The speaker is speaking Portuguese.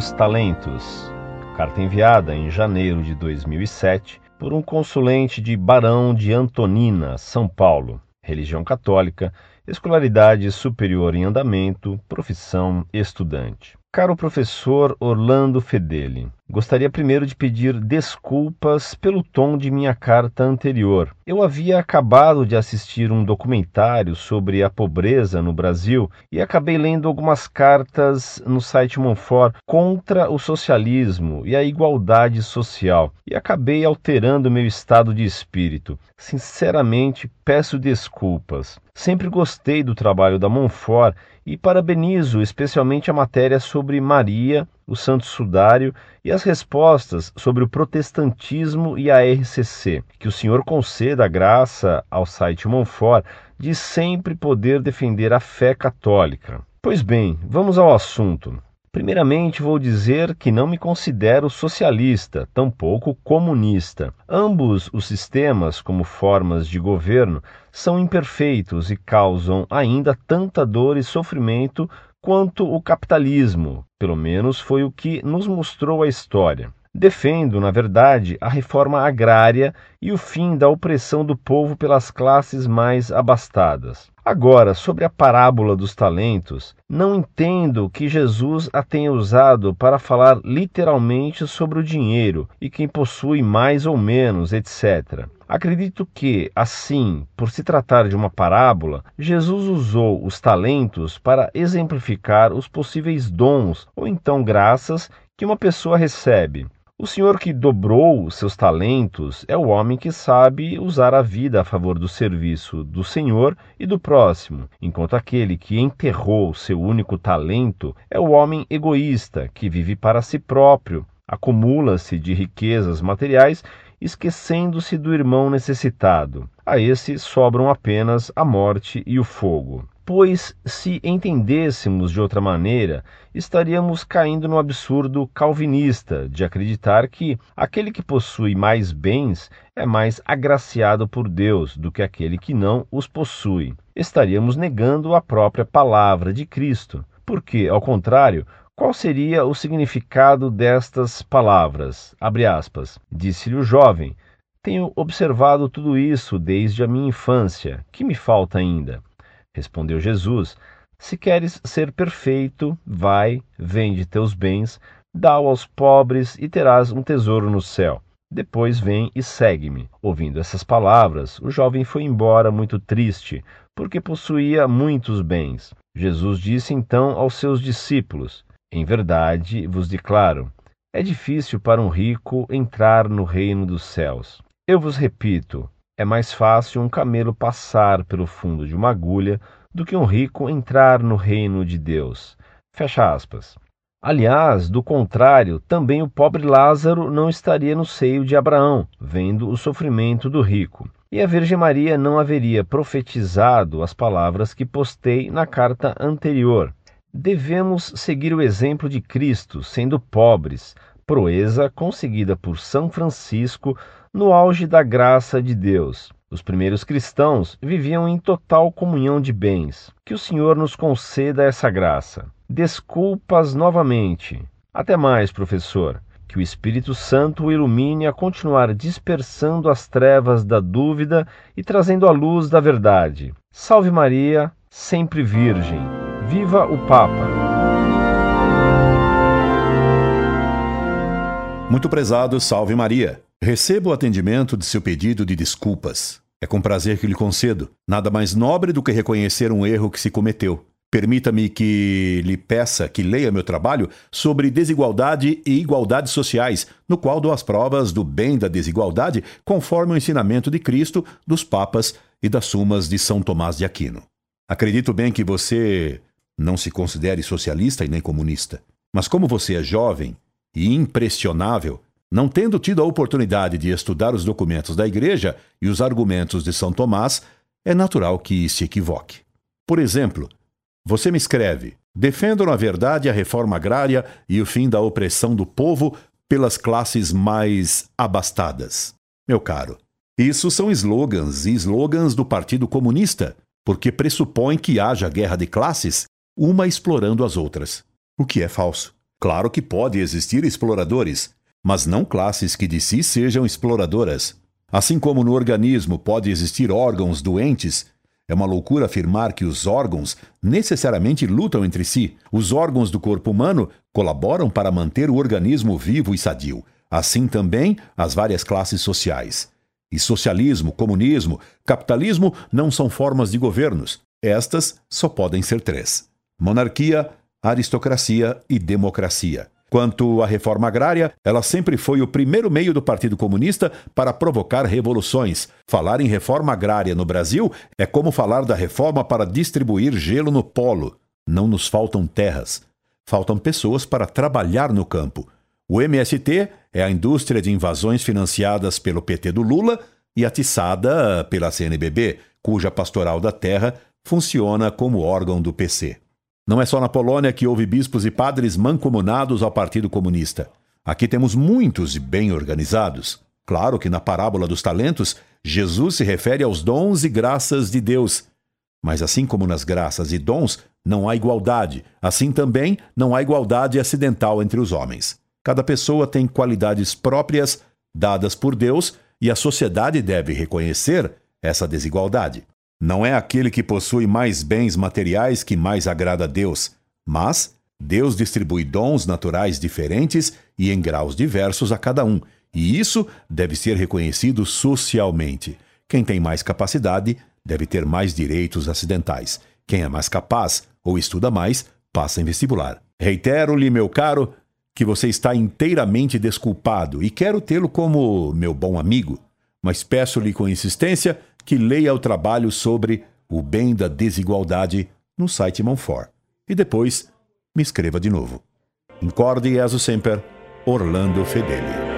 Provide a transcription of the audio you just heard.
dos Talentos. Carta enviada em janeiro de 2007 por um consulente de Barão de Antonina, São Paulo. Religião católica, escolaridade superior em andamento, profissão estudante. Caro professor Orlando Fedeli, gostaria primeiro de pedir desculpas pelo tom de minha carta anterior. Eu havia acabado de assistir um documentário sobre a pobreza no Brasil e acabei lendo algumas cartas no site Monfort contra o socialismo e a igualdade social e acabei alterando meu estado de espírito. Sinceramente, peço desculpas. Sempre gostei do trabalho da Monfort e parabenizo especialmente a matéria sobre Maria, o Santo Sudário e as respostas sobre o protestantismo e a RCC. Que o Senhor conceda a graça ao site Monfort de sempre poder defender a fé católica. Pois bem, vamos ao assunto. Primeiramente, vou dizer que não me considero socialista, tampouco comunista. Ambos os sistemas, como formas de governo, são imperfeitos e causam ainda tanta dor e sofrimento quanto o capitalismo, pelo menos foi o que nos mostrou a história. Defendo, na verdade, a reforma agrária e o fim da opressão do povo pelas classes mais abastadas. Agora, sobre a parábola dos talentos, não entendo que Jesus a tenha usado para falar literalmente sobre o dinheiro e quem possui mais ou menos, etc. Acredito que, assim, por se tratar de uma parábola, Jesus usou os talentos para exemplificar os possíveis dons ou então graças que uma pessoa recebe. O senhor que dobrou seus talentos é o homem que sabe usar a vida a favor do serviço do Senhor e do próximo, enquanto aquele que enterrou seu único talento é o homem egoísta que vive para si próprio, acumula-se de riquezas materiais, esquecendo-se do irmão necessitado. A esse sobram apenas a morte e o fogo. Pois, se entendêssemos de outra maneira, estaríamos caindo no absurdo calvinista de acreditar que aquele que possui mais bens é mais agraciado por Deus do que aquele que não os possui. Estaríamos negando a própria palavra de Cristo, porque, ao contrário, qual seria o significado destas palavras? Disse-lhe o jovem: Tenho observado tudo isso desde a minha infância. Que me falta ainda? Respondeu Jesus: Se queres ser perfeito, vai, vende teus bens, dá-o aos pobres e terás um tesouro no céu. Depois vem e segue-me. Ouvindo essas palavras, o jovem foi embora muito triste, porque possuía muitos bens. Jesus disse então aos seus discípulos: Em verdade vos declaro, é difícil para um rico entrar no reino dos céus. Eu vos repito, é mais fácil um camelo passar pelo fundo de uma agulha do que um rico entrar no reino de Deus. Fecha aspas. Aliás, do contrário, também o pobre Lázaro não estaria no seio de Abraão, vendo o sofrimento do rico. E a Virgem Maria não haveria profetizado as palavras que postei na carta anterior. Devemos seguir o exemplo de Cristo, sendo pobres, proeza conseguida por São Francisco no auge da graça de Deus. Os primeiros cristãos viviam em total comunhão de bens. Que o Senhor nos conceda essa graça. Desculpas novamente. Até mais, professor. Que o Espírito Santo o ilumine a continuar dispersando as trevas da dúvida e trazendo a luz da verdade. Salve Maria, sempre Virgem. Viva o Papa! Muito prezado, salve Maria. Receba o atendimento de seu pedido de desculpas. É com prazer que lhe concedo. Nada mais nobre do que reconhecer um erro que se cometeu. Permita-me que lhe peça que leia meu trabalho sobre desigualdade e igualdades sociais, no qual dou as provas do bem da desigualdade conforme o ensinamento de Cristo, dos Papas e das Sumas de São Tomás de Aquino. Acredito bem que você não se considere socialista e nem comunista. Mas como você é jovem e impressionável, não tendo tido a oportunidade de estudar os documentos da Igreja e os argumentos de São Tomás, é natural que se equivoque. Por exemplo, você me escreve: defendo na verdade a reforma agrária e o fim da opressão do povo pelas classes mais abastadas. Meu caro, isso são slogans e slogans do Partido Comunista, porque pressupõe que haja guerra de classes, uma explorando as outras, o que é falso. Claro que pode existir exploradores, mas não classes que de si sejam exploradoras. Assim como no organismo pode existir órgãos doentes, é uma loucura afirmar que os órgãos necessariamente lutam entre si. Os órgãos do corpo humano colaboram para manter o organismo vivo e sadio. Assim também as várias classes sociais. E socialismo, comunismo, capitalismo não são formas de governos. Estas só podem ser três: monarquia, aristocracia e democracia. Quanto à reforma agrária, ela sempre foi o primeiro meio do Partido Comunista para provocar revoluções. Falar em reforma agrária no Brasil é como falar da reforma para distribuir gelo no polo. Não nos faltam terras, faltam pessoas para trabalhar no campo. O MST é a indústria de invasões financiadas pelo PT do Lula e atiçada pela CNBB, cuja pastoral da terra funciona como órgão do PC. Não é só na Polônia que houve bispos e padres mancomunados ao Partido Comunista. Aqui temos muitos e bem organizados. Claro que na parábola dos talentos, Jesus se refere aos dons e graças de Deus. Mas assim como nas graças e dons não há igualdade, assim também não há igualdade acidental entre os homens. Cada pessoa tem qualidades próprias dadas por Deus e a sociedade deve reconhecer essa desigualdade. Não é aquele que possui mais bens materiais que mais agrada a Deus, mas Deus distribui dons naturais diferentes e em graus diversos a cada um, e isso deve ser reconhecido socialmente. Quem tem mais capacidade deve ter mais direitos acidentais. Quem é mais capaz ou estuda mais, passa em vestibular. Reitero-lhe, meu caro, que você está inteiramente desculpado e quero tê-lo como meu bom amigo, mas peço-lhe com insistência que leia o trabalho sobre o bem da desigualdade no site Monfort. E depois me escreva de novo. Incorde e sempre, Orlando Fedeli.